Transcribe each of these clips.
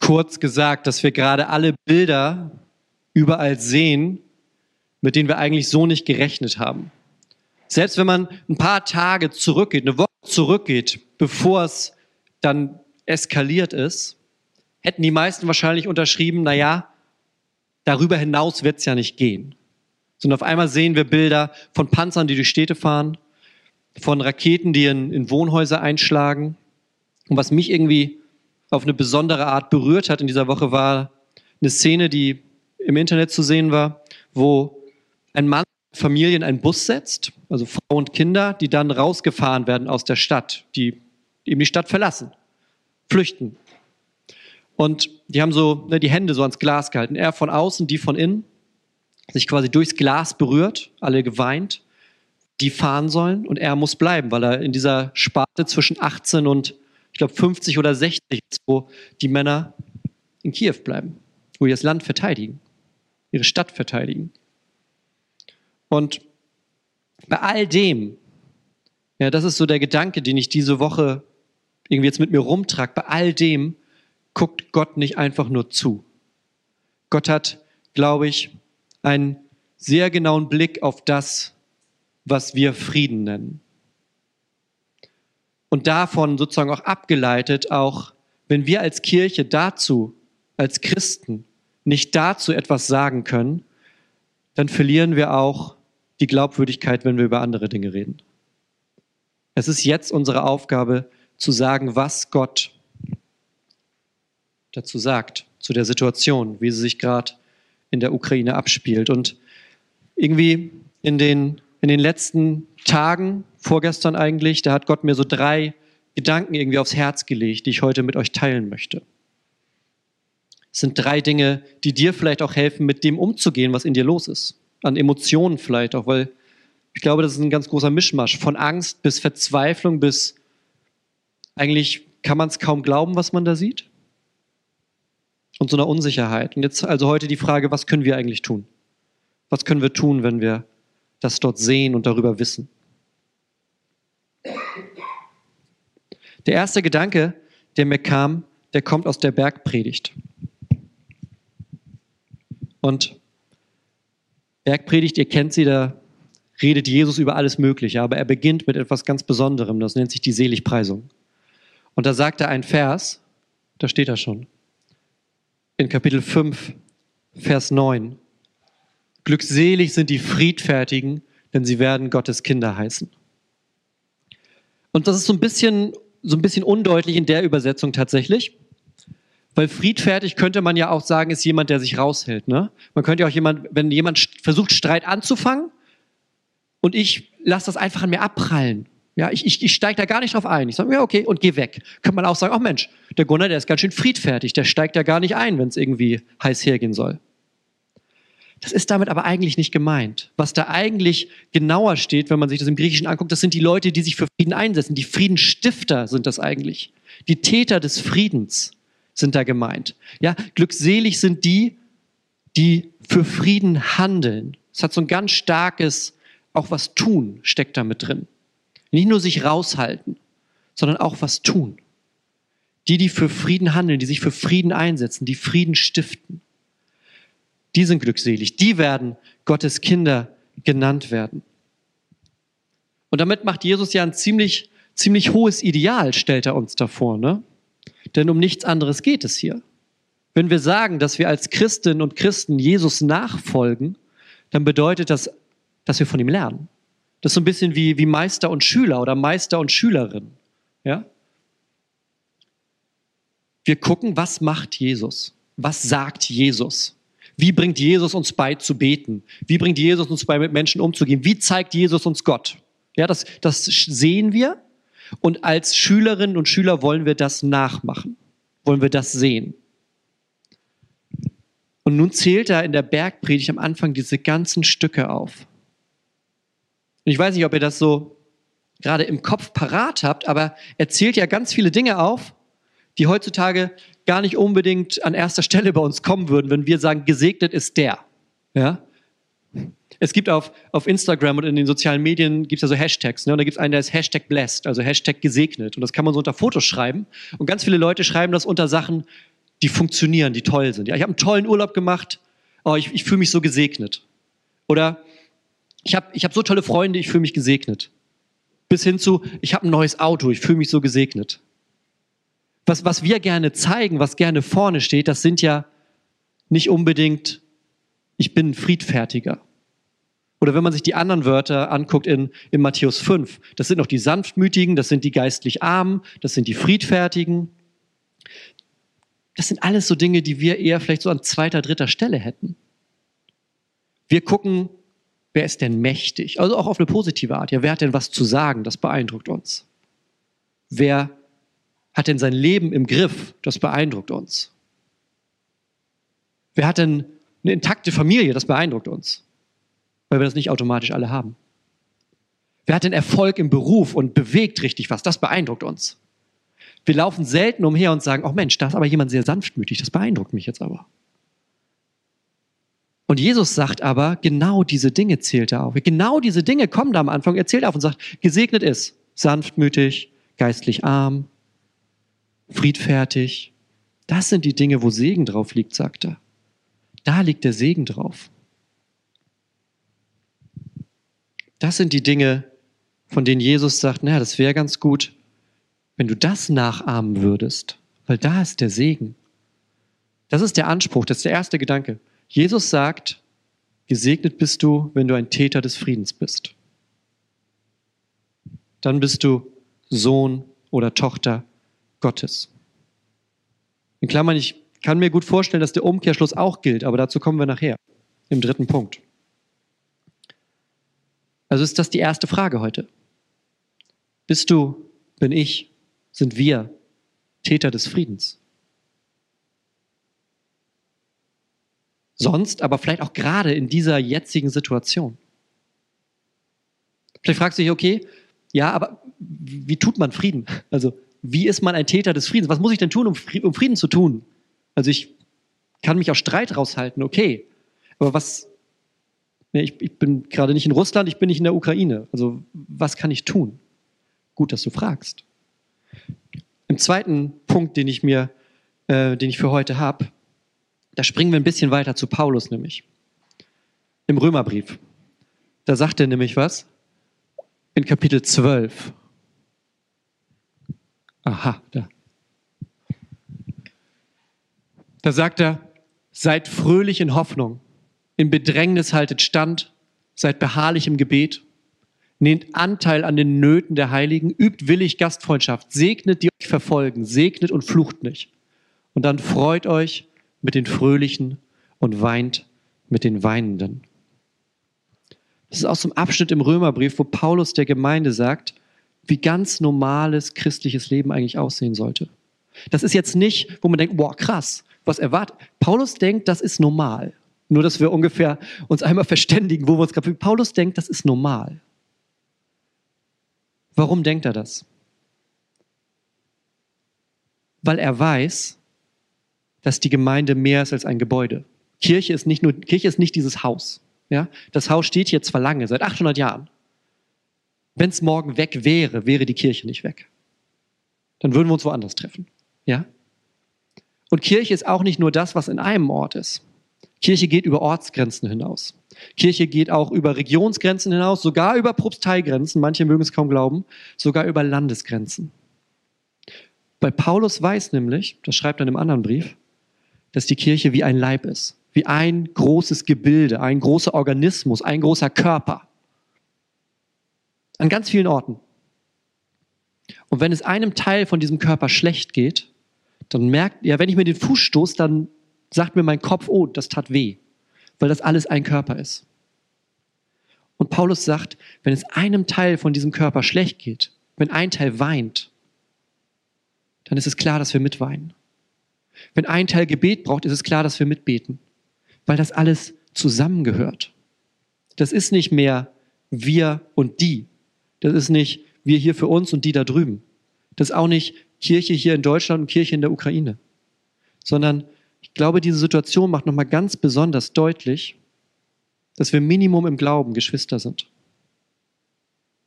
kurz gesagt, dass wir gerade alle Bilder überall sehen, mit denen wir eigentlich so nicht gerechnet haben. Selbst wenn man ein paar Tage zurückgeht, eine Woche zurückgeht, bevor es dann eskaliert ist, hätten die meisten wahrscheinlich unterschrieben, na ja, darüber hinaus wird es ja nicht gehen. Sondern auf einmal sehen wir Bilder von Panzern, die durch Städte fahren, von Raketen, die in, in Wohnhäuser einschlagen. Und was mich irgendwie auf eine besondere Art berührt hat in dieser Woche, war eine Szene, die im Internet zu sehen war, wo ein Mann Familien einen Bus setzt, also Frau und Kinder, die dann rausgefahren werden aus der Stadt, die eben die Stadt verlassen, flüchten. Und die haben so ne, die Hände so ans Glas gehalten. Er von außen, die von innen, sich quasi durchs Glas berührt, alle geweint, die fahren sollen und er muss bleiben, weil er in dieser Sparte zwischen 18 und glaube 50 oder 60 ist, wo die Männer in Kiew bleiben, wo sie das Land verteidigen, ihre Stadt verteidigen. Und bei all dem, ja, das ist so der Gedanke, den ich diese Woche irgendwie jetzt mit mir rumtrage, bei all dem guckt Gott nicht einfach nur zu. Gott hat, glaube ich, einen sehr genauen Blick auf das, was wir Frieden nennen und davon sozusagen auch abgeleitet, auch wenn wir als Kirche dazu, als Christen, nicht dazu etwas sagen können, dann verlieren wir auch die Glaubwürdigkeit, wenn wir über andere Dinge reden. Es ist jetzt unsere Aufgabe zu sagen, was Gott dazu sagt, zu der Situation, wie sie sich gerade in der Ukraine abspielt. Und irgendwie in den, in den letzten Tagen vorgestern eigentlich, da hat Gott mir so drei Gedanken irgendwie aufs Herz gelegt, die ich heute mit euch teilen möchte. Es sind drei Dinge, die dir vielleicht auch helfen, mit dem umzugehen, was in dir los ist. An Emotionen vielleicht auch, weil ich glaube, das ist ein ganz großer Mischmasch. Von Angst bis Verzweiflung bis eigentlich kann man es kaum glauben, was man da sieht. Und so einer Unsicherheit. Und jetzt also heute die Frage, was können wir eigentlich tun? Was können wir tun, wenn wir das dort sehen und darüber wissen? Der erste Gedanke, der mir kam, der kommt aus der Bergpredigt. Und Bergpredigt, ihr kennt sie, da redet Jesus über alles Mögliche, aber er beginnt mit etwas ganz Besonderem, das nennt sich die Seligpreisung. Und da sagt er ein Vers, da steht er schon, in Kapitel 5, Vers 9. Glückselig sind die Friedfertigen, denn sie werden Gottes Kinder heißen. Und das ist so ein bisschen, so ein bisschen undeutlich in der Übersetzung tatsächlich. Weil friedfertig könnte man ja auch sagen, ist jemand, der sich raushält. Ne? Man könnte ja auch jemand, wenn jemand versucht, Streit anzufangen und ich lasse das einfach an mir abprallen. Ja, ich, ich, ich steige da gar nicht drauf ein. Ich sage, ja, okay, und geh weg. Könnte man auch sagen, ach Mensch, der Gunnar, der ist ganz schön friedfertig, der steigt da gar nicht ein, wenn es irgendwie heiß hergehen soll. Das ist damit aber eigentlich nicht gemeint. Was da eigentlich genauer steht, wenn man sich das im Griechischen anguckt, das sind die Leute, die sich für Frieden einsetzen. Die Friedenstifter sind das eigentlich. Die Täter des Friedens sind da gemeint. Ja, glückselig sind die, die für Frieden handeln. Es hat so ein ganz starkes, auch was tun, steckt da mit drin. Nicht nur sich raushalten, sondern auch was tun. Die, die für Frieden handeln, die sich für Frieden einsetzen, die Frieden stiften die sind glückselig, die werden Gottes Kinder genannt werden. Und damit macht Jesus ja ein ziemlich, ziemlich hohes Ideal, stellt er uns davor. Ne? Denn um nichts anderes geht es hier. Wenn wir sagen, dass wir als Christinnen und Christen Jesus nachfolgen, dann bedeutet das, dass wir von ihm lernen. Das ist so ein bisschen wie, wie Meister und Schüler oder Meister und Schülerin. Ja? Wir gucken, was macht Jesus? Was sagt Jesus? Wie bringt Jesus uns bei zu beten? Wie bringt Jesus uns bei, mit Menschen umzugehen? Wie zeigt Jesus uns Gott? Ja, das, das sehen wir. Und als Schülerinnen und Schüler wollen wir das nachmachen. Wollen wir das sehen. Und nun zählt er in der Bergpredigt am Anfang diese ganzen Stücke auf. Und ich weiß nicht, ob ihr das so gerade im Kopf parat habt, aber er zählt ja ganz viele Dinge auf, die heutzutage gar nicht unbedingt an erster Stelle bei uns kommen würden, wenn wir sagen, gesegnet ist der. Ja? Es gibt auf, auf Instagram und in den sozialen Medien gibt es ja so Hashtags. Ne? Und da gibt es einen, der ist Hashtag blessed, also Hashtag gesegnet. Und das kann man so unter Fotos schreiben. Und ganz viele Leute schreiben das unter Sachen, die funktionieren, die toll sind. Ja, ich habe einen tollen Urlaub gemacht, oh, ich, ich fühle mich so gesegnet. Oder ich habe ich hab so tolle Freunde, ich fühle mich gesegnet. Bis hin zu, ich habe ein neues Auto, ich fühle mich so gesegnet. Was, was wir gerne zeigen, was gerne vorne steht, das sind ja nicht unbedingt, ich bin ein Friedfertiger. Oder wenn man sich die anderen Wörter anguckt in, in Matthäus 5, das sind noch die Sanftmütigen, das sind die geistlich Armen, das sind die Friedfertigen. Das sind alles so Dinge, die wir eher vielleicht so an zweiter, dritter Stelle hätten. Wir gucken, wer ist denn mächtig? Also auch auf eine positive Art. Ja, wer hat denn was zu sagen? Das beeindruckt uns. Wer hat denn sein Leben im Griff? Das beeindruckt uns. Wer hat denn eine intakte Familie? Das beeindruckt uns weil wir das nicht automatisch alle haben. Wer hat den Erfolg im Beruf und bewegt richtig was? Das beeindruckt uns. Wir laufen selten umher und sagen, oh Mensch, da ist aber jemand sehr sanftmütig, das beeindruckt mich jetzt aber. Und Jesus sagt aber, genau diese Dinge zählt er auf. Genau diese Dinge kommen da am Anfang, er zählt auf und sagt, gesegnet ist, sanftmütig, geistlich arm, friedfertig. Das sind die Dinge, wo Segen drauf liegt, sagt er. Da liegt der Segen drauf. Das sind die Dinge, von denen Jesus sagt, naja, das wäre ganz gut, wenn du das nachahmen würdest, weil da ist der Segen. Das ist der Anspruch, das ist der erste Gedanke. Jesus sagt, gesegnet bist du, wenn du ein Täter des Friedens bist. Dann bist du Sohn oder Tochter Gottes. In Klammern, ich kann mir gut vorstellen, dass der Umkehrschluss auch gilt, aber dazu kommen wir nachher im dritten Punkt. Also ist das die erste Frage heute. Bist du, bin ich, sind wir Täter des Friedens? Sonst, aber vielleicht auch gerade in dieser jetzigen Situation. Vielleicht fragst du dich, okay, ja, aber wie tut man Frieden? Also, wie ist man ein Täter des Friedens? Was muss ich denn tun, um Frieden zu tun? Also, ich kann mich aus Streit raushalten, okay. Aber was, Nee, ich, ich bin gerade nicht in Russland, ich bin nicht in der Ukraine. Also was kann ich tun? Gut, dass du fragst. Im zweiten Punkt, den ich mir, äh, den ich für heute habe, da springen wir ein bisschen weiter zu Paulus nämlich. Im Römerbrief. Da sagt er nämlich was? In Kapitel 12. Aha, da. Da sagt er, seid fröhlich in Hoffnung in Bedrängnis haltet stand, seid beharrlich im Gebet, nehmt Anteil an den Nöten der Heiligen, übt willig Gastfreundschaft, segnet die euch verfolgen, segnet und flucht nicht. Und dann freut euch mit den Fröhlichen und weint mit den Weinenden. Das ist aus dem Abschnitt im Römerbrief, wo Paulus der Gemeinde sagt, wie ganz normales christliches Leben eigentlich aussehen sollte. Das ist jetzt nicht, wo man denkt, boah, krass, was erwartet. Paulus denkt, das ist normal. Nur, dass wir ungefähr uns einmal verständigen, wo wir uns gerade. Paulus denkt, das ist normal. Warum denkt er das? Weil er weiß, dass die Gemeinde mehr ist als ein Gebäude. Kirche ist nicht nur, Kirche ist nicht dieses Haus. Ja? Das Haus steht hier zwar lange, seit 800 Jahren. Wenn es morgen weg wäre, wäre die Kirche nicht weg. Dann würden wir uns woanders treffen. Ja? Und Kirche ist auch nicht nur das, was in einem Ort ist. Kirche geht über Ortsgrenzen hinaus. Kirche geht auch über Regionsgrenzen hinaus, sogar über Propsteigrenzen, manche mögen es kaum glauben, sogar über Landesgrenzen. Bei Paulus weiß nämlich, das schreibt er in einem anderen Brief, dass die Kirche wie ein Leib ist, wie ein großes Gebilde, ein großer Organismus, ein großer Körper. An ganz vielen Orten. Und wenn es einem Teil von diesem Körper schlecht geht, dann merkt, ja, wenn ich mir den Fuß stoße, dann sagt mir mein Kopf, oh, das tat weh, weil das alles ein Körper ist. Und Paulus sagt, wenn es einem Teil von diesem Körper schlecht geht, wenn ein Teil weint, dann ist es klar, dass wir mitweinen. Wenn ein Teil Gebet braucht, ist es klar, dass wir mitbeten. weil das alles zusammengehört. Das ist nicht mehr wir und die. Das ist nicht wir hier für uns und die da drüben. Das ist auch nicht Kirche hier in Deutschland und Kirche in der Ukraine. Sondern ich glaube, diese Situation macht nochmal ganz besonders deutlich, dass wir Minimum im Glauben Geschwister sind.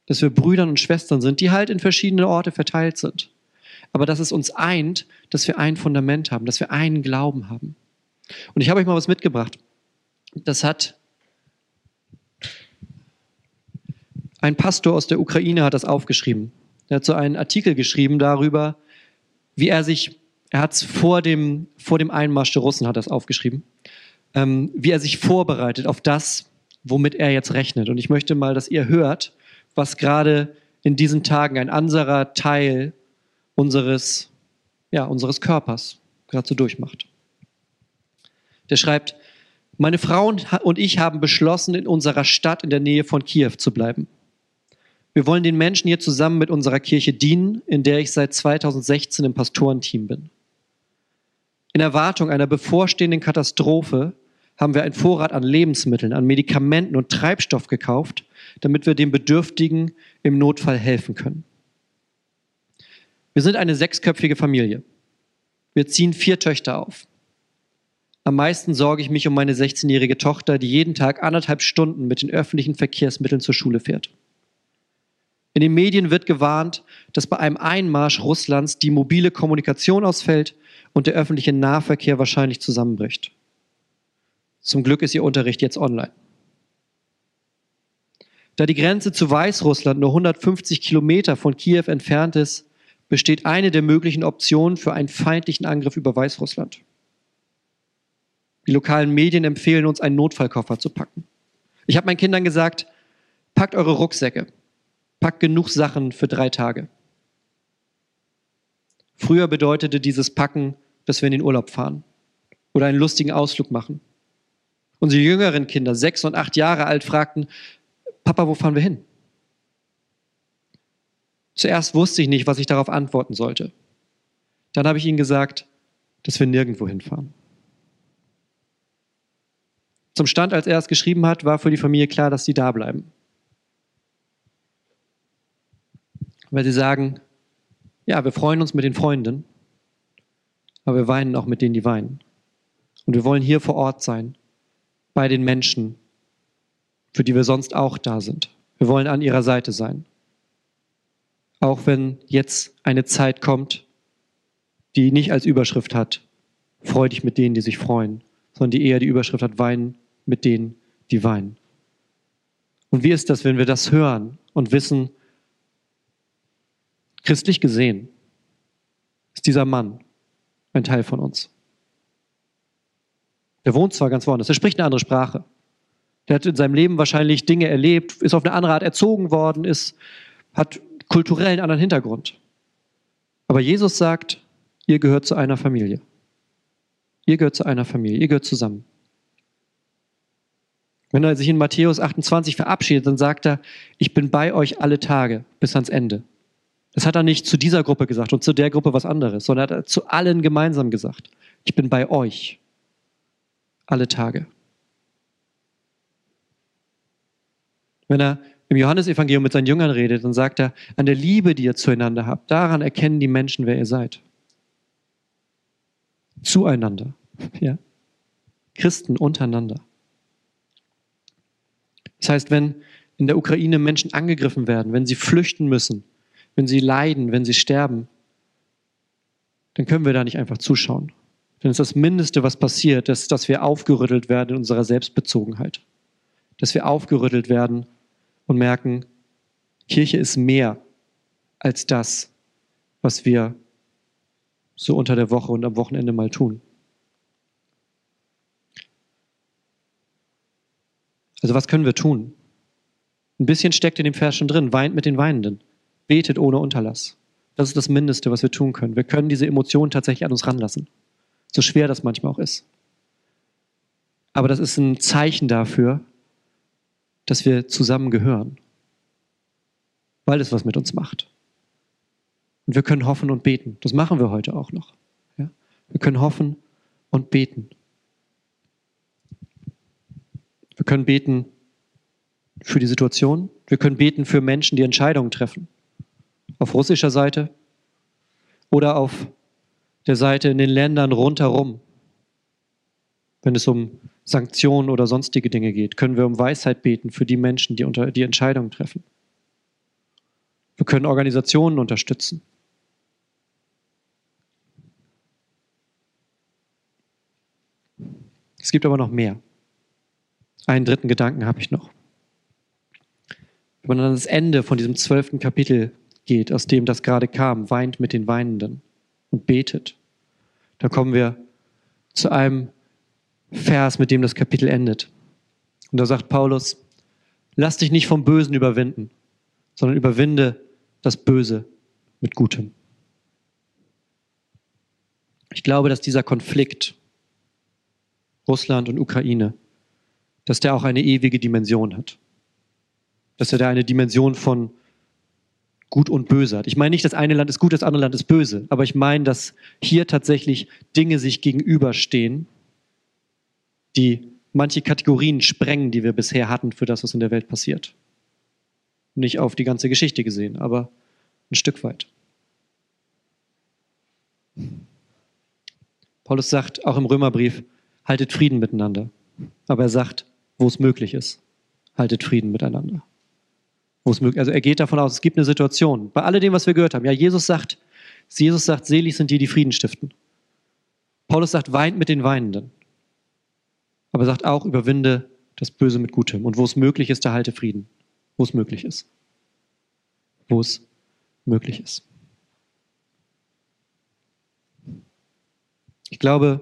Dass wir Brüdern und Schwestern sind, die halt in verschiedene Orte verteilt sind. Aber dass es uns eint, dass wir ein Fundament haben, dass wir einen Glauben haben. Und ich habe euch mal was mitgebracht. Das hat ein Pastor aus der Ukraine hat das aufgeschrieben. Er hat so einen Artikel geschrieben darüber, wie er sich, er hat es vor dem, vor dem Einmarsch der Russen hat das aufgeschrieben, ähm, wie er sich vorbereitet auf das, womit er jetzt rechnet. Und ich möchte mal, dass ihr hört, was gerade in diesen Tagen ein anderer Teil unseres, ja, unseres Körpers gerade so durchmacht. Der schreibt, meine Frau und ich haben beschlossen, in unserer Stadt in der Nähe von Kiew zu bleiben. Wir wollen den Menschen hier zusammen mit unserer Kirche dienen, in der ich seit 2016 im Pastorenteam bin. In Erwartung einer bevorstehenden Katastrophe haben wir einen Vorrat an Lebensmitteln, an Medikamenten und Treibstoff gekauft, damit wir den Bedürftigen im Notfall helfen können. Wir sind eine sechsköpfige Familie. Wir ziehen vier Töchter auf. Am meisten sorge ich mich um meine 16-jährige Tochter, die jeden Tag anderthalb Stunden mit den öffentlichen Verkehrsmitteln zur Schule fährt. In den Medien wird gewarnt, dass bei einem Einmarsch Russlands die mobile Kommunikation ausfällt und der öffentliche Nahverkehr wahrscheinlich zusammenbricht. Zum Glück ist ihr Unterricht jetzt online. Da die Grenze zu Weißrussland nur 150 Kilometer von Kiew entfernt ist, besteht eine der möglichen Optionen für einen feindlichen Angriff über Weißrussland. Die lokalen Medien empfehlen uns, einen Notfallkoffer zu packen. Ich habe meinen Kindern gesagt, packt eure Rucksäcke, packt genug Sachen für drei Tage. Früher bedeutete dieses Packen, dass wir in den Urlaub fahren oder einen lustigen Ausflug machen. Unsere jüngeren Kinder, sechs und acht Jahre alt, fragten, Papa, wo fahren wir hin? Zuerst wusste ich nicht, was ich darauf antworten sollte. Dann habe ich ihnen gesagt, dass wir nirgendwo hinfahren. Zum Stand, als er es geschrieben hat, war für die Familie klar, dass sie da bleiben. Weil sie sagen, ja, wir freuen uns mit den Freunden, aber wir weinen auch mit denen, die weinen. Und wir wollen hier vor Ort sein, bei den Menschen, für die wir sonst auch da sind. Wir wollen an ihrer Seite sein. Auch wenn jetzt eine Zeit kommt, die nicht als Überschrift hat, freu dich mit denen, die sich freuen, sondern die eher die Überschrift hat, weinen mit denen, die weinen. Und wie ist das, wenn wir das hören und wissen, christlich gesehen ist dieser Mann ein Teil von uns. Der wohnt zwar ganz woanders, er spricht eine andere Sprache. Der hat in seinem Leben wahrscheinlich Dinge erlebt, ist auf eine andere Art erzogen worden, ist, hat kulturell einen anderen Hintergrund. Aber Jesus sagt, ihr gehört zu einer Familie. Ihr gehört zu einer Familie, ihr gehört zusammen. Wenn er sich in Matthäus 28 verabschiedet, dann sagt er, ich bin bei euch alle Tage bis ans Ende. Das hat er nicht zu dieser Gruppe gesagt und zu der Gruppe was anderes, sondern er hat zu allen gemeinsam gesagt, ich bin bei euch alle Tage. Wenn er im Johannesevangelium mit seinen Jüngern redet, dann sagt er, an der Liebe, die ihr zueinander habt, daran erkennen die Menschen, wer ihr seid. Zueinander. Ja? Christen untereinander. Das heißt, wenn in der Ukraine Menschen angegriffen werden, wenn sie flüchten müssen, wenn sie leiden, wenn sie sterben, dann können wir da nicht einfach zuschauen. Denn es ist das Mindeste, was passiert, ist, dass wir aufgerüttelt werden in unserer Selbstbezogenheit. Dass wir aufgerüttelt werden und merken, Kirche ist mehr als das, was wir so unter der Woche und am Wochenende mal tun. Also was können wir tun? Ein bisschen steckt in dem Vers schon drin, weint mit den Weinenden, betet ohne Unterlass. Das ist das Mindeste, was wir tun können. Wir können diese Emotionen tatsächlich an uns ranlassen, so schwer das manchmal auch ist. Aber das ist ein Zeichen dafür, dass wir zusammengehören, weil es was mit uns macht. Und wir können hoffen und beten. Das machen wir heute auch noch. Ja? Wir können hoffen und beten. Wir können beten für die Situation. Wir können beten für Menschen, die Entscheidungen treffen. Auf russischer Seite oder auf der Seite in den Ländern rundherum. Wenn es um Sanktionen oder sonstige Dinge geht, können wir um Weisheit beten für die Menschen, die, unter, die Entscheidungen treffen. Wir können Organisationen unterstützen. Es gibt aber noch mehr. Einen dritten Gedanken habe ich noch. Wenn man an das Ende von diesem zwölften Kapitel geht, aus dem das gerade kam, weint mit den Weinenden und betet, da kommen wir zu einem Vers, mit dem das Kapitel endet. Und da sagt Paulus, lass dich nicht vom Bösen überwinden, sondern überwinde das Böse mit Gutem. Ich glaube, dass dieser Konflikt Russland und Ukraine, dass der auch eine ewige Dimension hat. Dass er da eine Dimension von Gut und Böse hat. Ich meine nicht, das eine Land ist gut, das andere Land ist böse, aber ich meine, dass hier tatsächlich Dinge sich gegenüberstehen, die manche Kategorien sprengen, die wir bisher hatten für das, was in der Welt passiert. Nicht auf die ganze Geschichte gesehen, aber ein Stück weit. Paulus sagt auch im Römerbrief, haltet Frieden miteinander. Aber er sagt, wo es möglich ist, haltet Frieden miteinander. Möglich, also er geht davon aus, es gibt eine Situation. Bei alledem, was wir gehört haben. Ja, Jesus sagt, Jesus sagt, selig sind die, die Frieden stiften. Paulus sagt, weint mit den Weinenden. Aber er sagt auch, überwinde das Böse mit Gutem. Und wo es möglich ist, da halte Frieden. Wo es möglich ist. Wo es möglich ist. Ich glaube,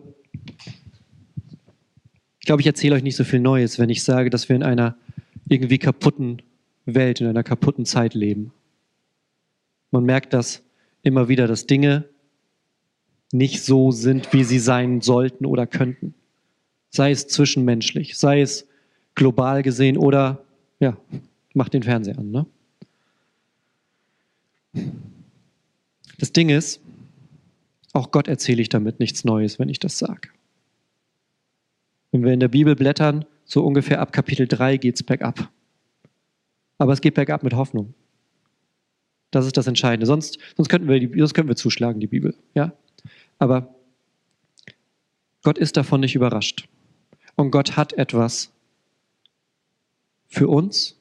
ich glaube, ich erzähle euch nicht so viel Neues, wenn ich sage, dass wir in einer irgendwie kaputten Welt, in einer kaputten Zeit leben. Man merkt das immer wieder, dass Dinge nicht so sind, wie sie sein sollten oder könnten. Sei es zwischenmenschlich, sei es global gesehen oder, ja, macht den Fernseher an. Ne? Das Ding ist, auch Gott erzähle ich damit nichts Neues, wenn ich das sage. Wenn wir in der Bibel blättern, so ungefähr ab Kapitel 3 geht es bergab. Aber es geht bergab mit Hoffnung. Das ist das Entscheidende. Sonst, sonst, könnten wir, sonst könnten wir zuschlagen, die Bibel. Ja? Aber Gott ist davon nicht überrascht. Und Gott hat etwas für uns,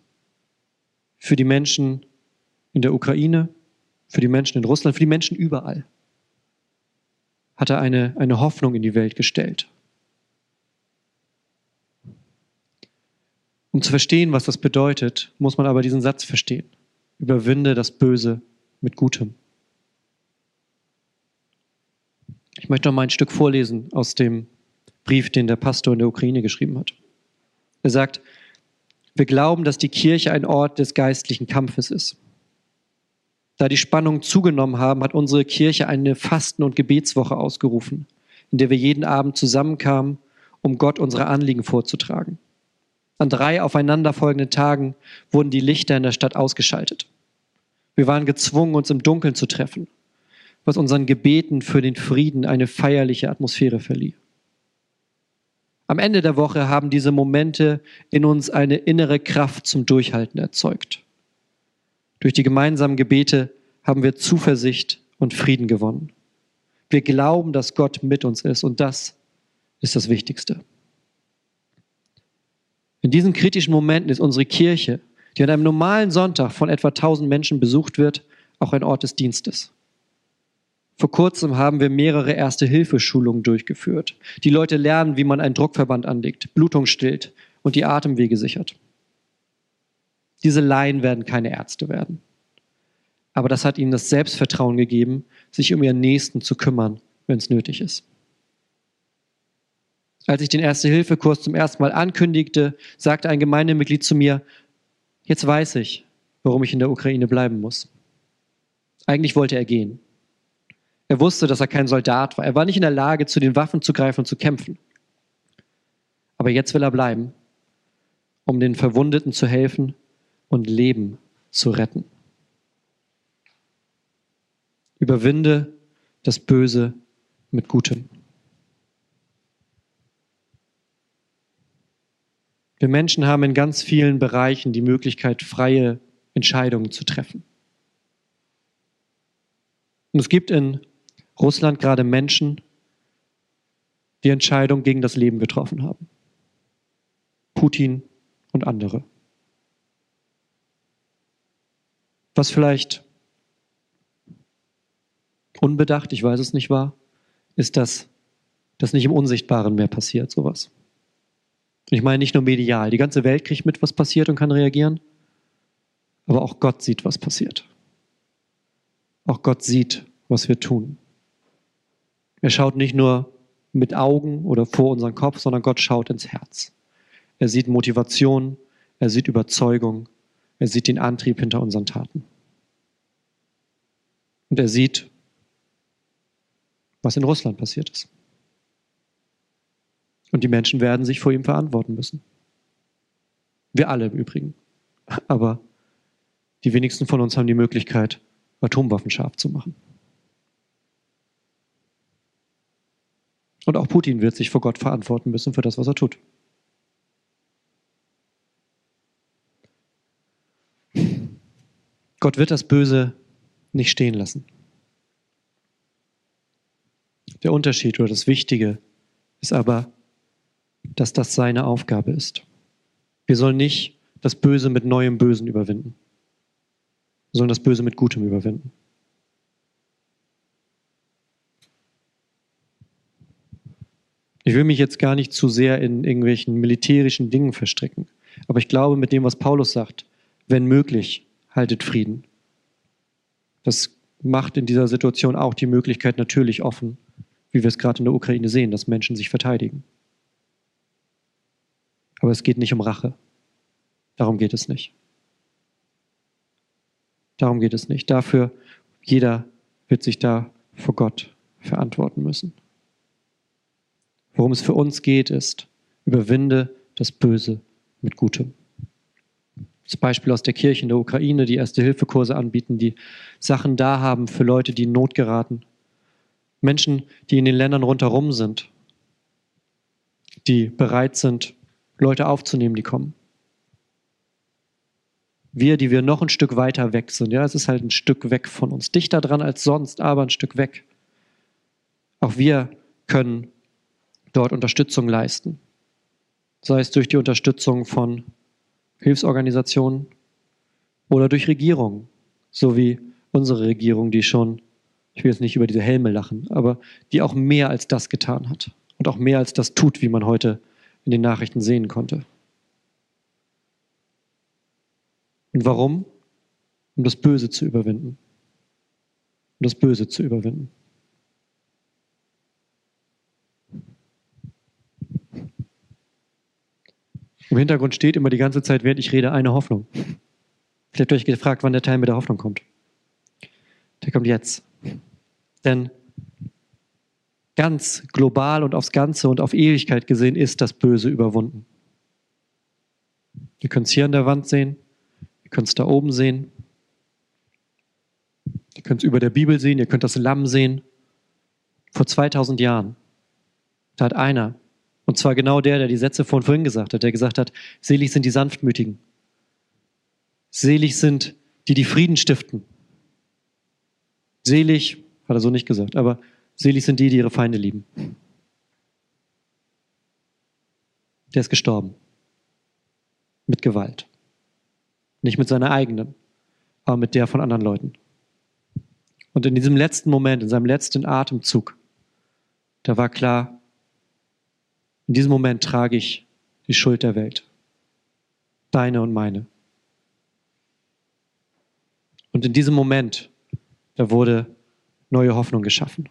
für die Menschen in der Ukraine, für die Menschen in Russland, für die Menschen überall. Hat er eine, eine Hoffnung in die Welt gestellt. Um zu verstehen, was das bedeutet, muss man aber diesen Satz verstehen. Überwinde das Böse mit Gutem. Ich möchte noch mal ein Stück vorlesen aus dem Brief, den der Pastor in der Ukraine geschrieben hat. Er sagt, wir glauben, dass die Kirche ein Ort des geistlichen Kampfes ist. Da die Spannungen zugenommen haben, hat unsere Kirche eine Fasten- und Gebetswoche ausgerufen, in der wir jeden Abend zusammenkamen, um Gott unsere Anliegen vorzutragen. An drei aufeinanderfolgenden Tagen wurden die Lichter in der Stadt ausgeschaltet. Wir waren gezwungen, uns im Dunkeln zu treffen, was unseren Gebeten für den Frieden eine feierliche Atmosphäre verlieh. Am Ende der Woche haben diese Momente in uns eine innere Kraft zum Durchhalten erzeugt. Durch die gemeinsamen Gebete haben wir Zuversicht und Frieden gewonnen. Wir glauben, dass Gott mit uns ist und das ist das Wichtigste. In diesen kritischen Momenten ist unsere Kirche, die an einem normalen Sonntag von etwa 1000 Menschen besucht wird, auch ein Ort des Dienstes. Vor kurzem haben wir mehrere Erste-Hilfe-Schulungen durchgeführt. Die Leute lernen, wie man einen Druckverband anlegt, Blutung stillt und die Atemwege sichert. Diese Laien werden keine Ärzte werden. Aber das hat ihnen das Selbstvertrauen gegeben, sich um ihren Nächsten zu kümmern, wenn es nötig ist. Als ich den Erste-Hilfe-Kurs zum ersten Mal ankündigte, sagte ein Gemeindemitglied zu mir, jetzt weiß ich, warum ich in der Ukraine bleiben muss. Eigentlich wollte er gehen. Er wusste, dass er kein Soldat war. Er war nicht in der Lage, zu den Waffen zu greifen und zu kämpfen. Aber jetzt will er bleiben, um den Verwundeten zu helfen und Leben zu retten. Überwinde das Böse mit Gutem. Wir Menschen haben in ganz vielen Bereichen die Möglichkeit, freie Entscheidungen zu treffen. Und es gibt in Russland gerade Menschen, die Entscheidung gegen das Leben getroffen haben. Putin und andere. Was vielleicht unbedacht, ich weiß es nicht war, ist, dass das nicht im Unsichtbaren mehr passiert, sowas. Ich meine nicht nur medial. Die ganze Welt kriegt mit, was passiert und kann reagieren. Aber auch Gott sieht, was passiert. Auch Gott sieht, was wir tun. Er schaut nicht nur mit Augen oder vor unseren Kopf, sondern Gott schaut ins Herz. Er sieht Motivation, er sieht Überzeugung, er sieht den Antrieb hinter unseren Taten. Und er sieht, was in Russland passiert ist. Und die Menschen werden sich vor ihm verantworten müssen. Wir alle im Übrigen. Aber die wenigsten von uns haben die Möglichkeit, Atomwaffen scharf zu machen. Und auch Putin wird sich vor Gott verantworten müssen für das, was er tut. Gott wird das Böse nicht stehen lassen. Der Unterschied oder das Wichtige ist aber, dass das seine Aufgabe ist. Wir sollen nicht das Böse mit neuem Bösen überwinden. Wir sollen das Böse mit Gutem überwinden. Ich will mich jetzt gar nicht zu sehr in irgendwelchen militärischen Dingen verstricken. Aber ich glaube, mit dem, was Paulus sagt, wenn möglich, haltet Frieden. Das macht in dieser Situation auch die Möglichkeit natürlich offen, wie wir es gerade in der Ukraine sehen, dass Menschen sich verteidigen. Aber es geht nicht um Rache. Darum geht es nicht. Darum geht es nicht. Dafür, jeder wird sich da vor Gott verantworten müssen. Worum es für uns geht, ist, überwinde das Böse mit Gutem. Das Beispiel aus der Kirche in der Ukraine, die Erste-Hilfe-Kurse anbieten, die Sachen da haben für Leute, die in Not geraten. Menschen, die in den Ländern rundherum sind, die bereit sind, Leute aufzunehmen, die kommen. Wir, die wir noch ein Stück weiter weg sind, ja, es ist halt ein Stück weg von uns, dichter dran als sonst, aber ein Stück weg. Auch wir können dort Unterstützung leisten. Sei es durch die Unterstützung von Hilfsorganisationen oder durch Regierungen, so wie unsere Regierung, die schon, ich will jetzt nicht über diese Helme lachen, aber die auch mehr als das getan hat und auch mehr als das tut, wie man heute in den Nachrichten sehen konnte. Und warum? Um das Böse zu überwinden. Um das Böse zu überwinden. Im Hintergrund steht immer die ganze Zeit, während ich rede, eine Hoffnung. Vielleicht habt ihr euch gefragt, wann der Teil mit der Hoffnung kommt. Der kommt jetzt. Denn ganz global und aufs Ganze und auf Ewigkeit gesehen ist das Böse überwunden. Ihr könnt es hier an der Wand sehen, ihr könnt es da oben sehen, ihr könnt es über der Bibel sehen, ihr könnt das Lamm sehen. Vor 2000 Jahren, da hat einer und zwar genau der, der die Sätze von vorhin gesagt hat, der gesagt hat, selig sind die Sanftmütigen. Selig sind die, die Frieden stiften. Selig, hat er so nicht gesagt, aber selig sind die, die ihre Feinde lieben. Der ist gestorben. Mit Gewalt. Nicht mit seiner eigenen, aber mit der von anderen Leuten. Und in diesem letzten Moment, in seinem letzten Atemzug, da war klar, in diesem Moment trage ich die Schuld der Welt. Deine und meine. Und in diesem Moment, da wurde neue Hoffnung geschaffen.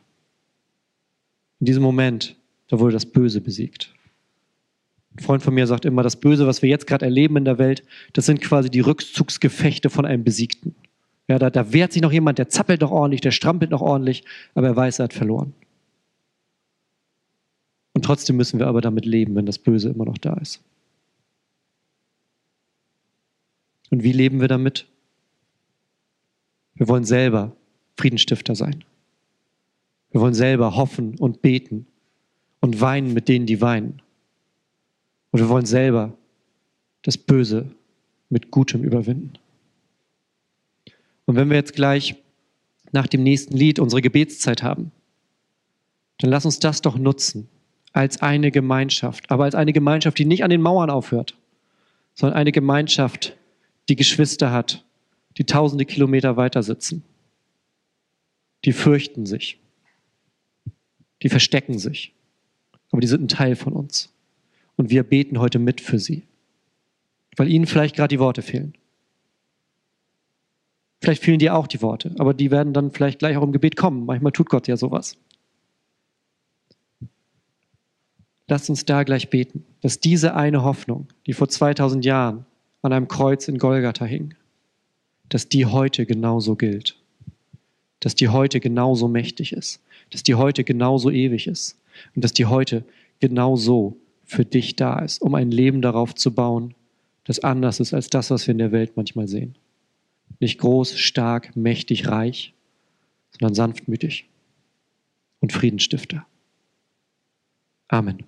In diesem Moment, da wurde das Böse besiegt. Ein Freund von mir sagt immer, das Böse, was wir jetzt gerade erleben in der Welt, das sind quasi die Rückzugsgefechte von einem Besiegten. Ja, da, da wehrt sich noch jemand, der zappelt noch ordentlich, der strampelt noch ordentlich, aber er weiß, er hat verloren. Und trotzdem müssen wir aber damit leben, wenn das Böse immer noch da ist. Und wie leben wir damit? Wir wollen selber Friedenstifter sein. Wir wollen selber hoffen und beten und weinen mit denen, die weinen. Und wir wollen selber das Böse mit Gutem überwinden. Und wenn wir jetzt gleich nach dem nächsten Lied unsere Gebetszeit haben, dann lass uns das doch nutzen als eine Gemeinschaft, aber als eine Gemeinschaft, die nicht an den Mauern aufhört, sondern eine Gemeinschaft, die Geschwister hat, die tausende Kilometer weiter sitzen. Die fürchten sich. Die verstecken sich. Aber die sind ein Teil von uns. Und wir beten heute mit für sie. Weil ihnen vielleicht gerade die Worte fehlen. Vielleicht fehlen dir auch die Worte, aber die werden dann vielleicht gleich auch im Gebet kommen. Manchmal tut Gott ja sowas. Lasst uns da gleich beten, dass diese eine Hoffnung, die vor 2000 Jahren an einem Kreuz in Golgatha hing, dass die heute genauso gilt. Dass die heute genauso mächtig ist. Dass die heute genauso ewig ist. Und dass die heute genauso für dich da ist, um ein Leben darauf zu bauen, das anders ist als das, was wir in der Welt manchmal sehen. Nicht groß, stark, mächtig, reich, sondern sanftmütig und Friedensstifter. Amen.